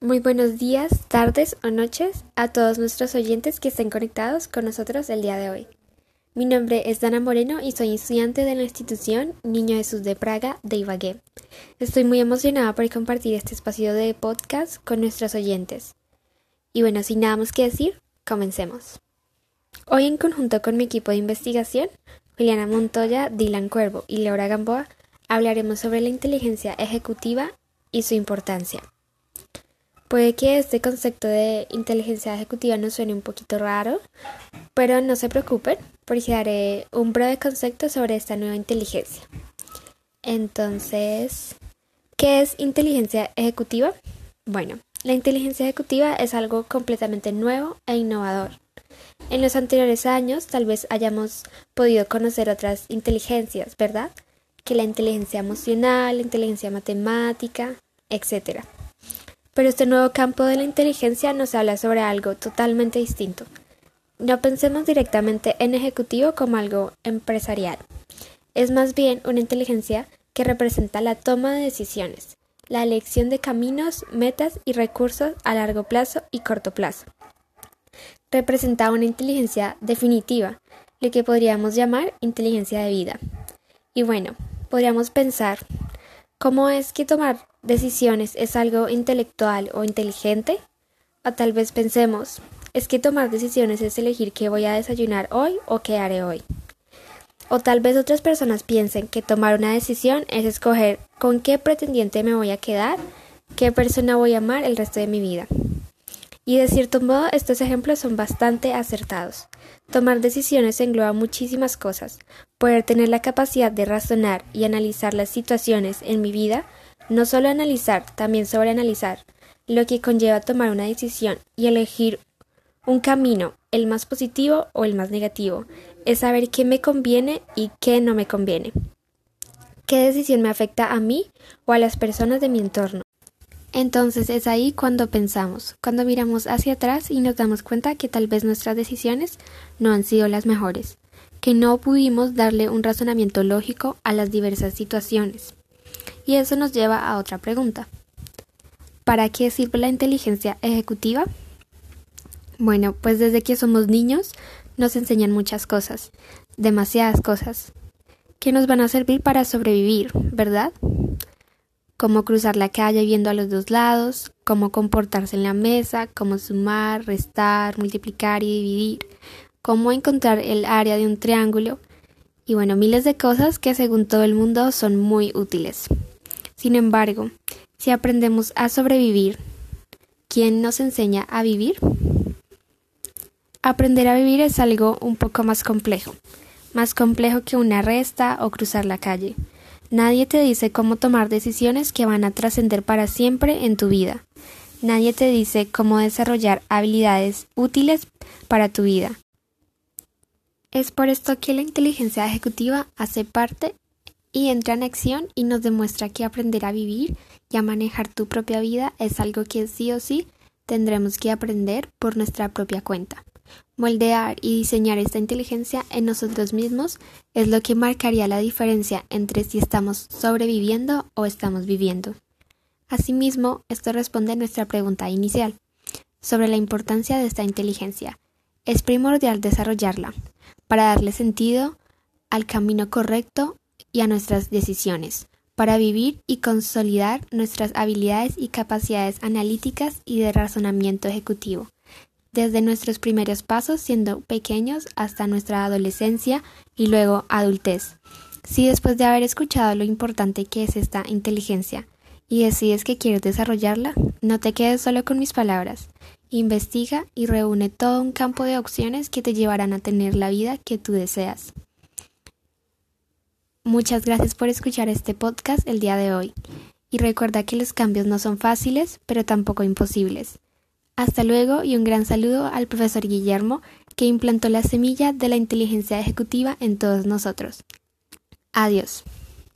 Muy buenos días, tardes o noches a todos nuestros oyentes que estén conectados con nosotros el día de hoy. Mi nombre es Dana Moreno y soy estudiante de la institución Niño Jesús de Praga de Ibagué. Estoy muy emocionada por compartir este espacio de podcast con nuestros oyentes. Y bueno, sin nada más que decir, comencemos. Hoy en conjunto con mi equipo de investigación, Juliana Montoya, Dylan Cuervo y Laura Gamboa, hablaremos sobre la inteligencia ejecutiva y su importancia. Puede que este concepto de inteligencia ejecutiva nos suene un poquito raro, pero no se preocupen porque daré un breve concepto sobre esta nueva inteligencia. Entonces, ¿qué es inteligencia ejecutiva? Bueno, la inteligencia ejecutiva es algo completamente nuevo e innovador. En los anteriores años tal vez hayamos podido conocer otras inteligencias, ¿verdad? Que la inteligencia emocional, la inteligencia matemática, etc. Pero este nuevo campo de la inteligencia nos habla sobre algo totalmente distinto. No pensemos directamente en ejecutivo como algo empresarial. Es más bien una inteligencia que representa la toma de decisiones, la elección de caminos, metas y recursos a largo plazo y corto plazo. Representa una inteligencia definitiva, lo que podríamos llamar inteligencia de vida. Y bueno, podríamos pensar, ¿cómo es que tomar decisiones es algo intelectual o inteligente? O tal vez pensemos, es que tomar decisiones es elegir qué voy a desayunar hoy o qué haré hoy. O tal vez otras personas piensen que tomar una decisión es escoger con qué pretendiente me voy a quedar, qué persona voy a amar el resto de mi vida. Y de cierto modo estos ejemplos son bastante acertados. Tomar decisiones engloba muchísimas cosas. Poder tener la capacidad de razonar y analizar las situaciones en mi vida no solo analizar, también sobreanalizar, lo que conlleva tomar una decisión y elegir un camino, el más positivo o el más negativo, es saber qué me conviene y qué no me conviene. ¿Qué decisión me afecta a mí o a las personas de mi entorno? Entonces es ahí cuando pensamos, cuando miramos hacia atrás y nos damos cuenta que tal vez nuestras decisiones no han sido las mejores, que no pudimos darle un razonamiento lógico a las diversas situaciones. Y eso nos lleva a otra pregunta. ¿Para qué sirve la inteligencia ejecutiva? Bueno, pues desde que somos niños nos enseñan muchas cosas, demasiadas cosas, que nos van a servir para sobrevivir, ¿verdad? Cómo cruzar la calle viendo a los dos lados, cómo comportarse en la mesa, cómo sumar, restar, multiplicar y dividir, cómo encontrar el área de un triángulo, y bueno, miles de cosas que según todo el mundo son muy útiles. Sin embargo, si aprendemos a sobrevivir, ¿quién nos enseña a vivir? Aprender a vivir es algo un poco más complejo, más complejo que una resta o cruzar la calle. Nadie te dice cómo tomar decisiones que van a trascender para siempre en tu vida. Nadie te dice cómo desarrollar habilidades útiles para tu vida. Es por esto que la inteligencia ejecutiva hace parte y entra en acción y nos demuestra que aprender a vivir y a manejar tu propia vida es algo que sí o sí tendremos que aprender por nuestra propia cuenta. Moldear y diseñar esta inteligencia en nosotros mismos es lo que marcaría la diferencia entre si estamos sobreviviendo o estamos viviendo. Asimismo, esto responde a nuestra pregunta inicial sobre la importancia de esta inteligencia. Es primordial desarrollarla para darle sentido al camino correcto y a nuestras decisiones, para vivir y consolidar nuestras habilidades y capacidades analíticas y de razonamiento ejecutivo, desde nuestros primeros pasos siendo pequeños hasta nuestra adolescencia y luego adultez. Si después de haber escuchado lo importante que es esta inteligencia y decides que quieres desarrollarla, no te quedes solo con mis palabras. Investiga y reúne todo un campo de opciones que te llevarán a tener la vida que tú deseas. Muchas gracias por escuchar este podcast el día de hoy. Y recuerda que los cambios no son fáciles, pero tampoco imposibles. Hasta luego y un gran saludo al profesor Guillermo, que implantó la semilla de la inteligencia ejecutiva en todos nosotros. Adiós.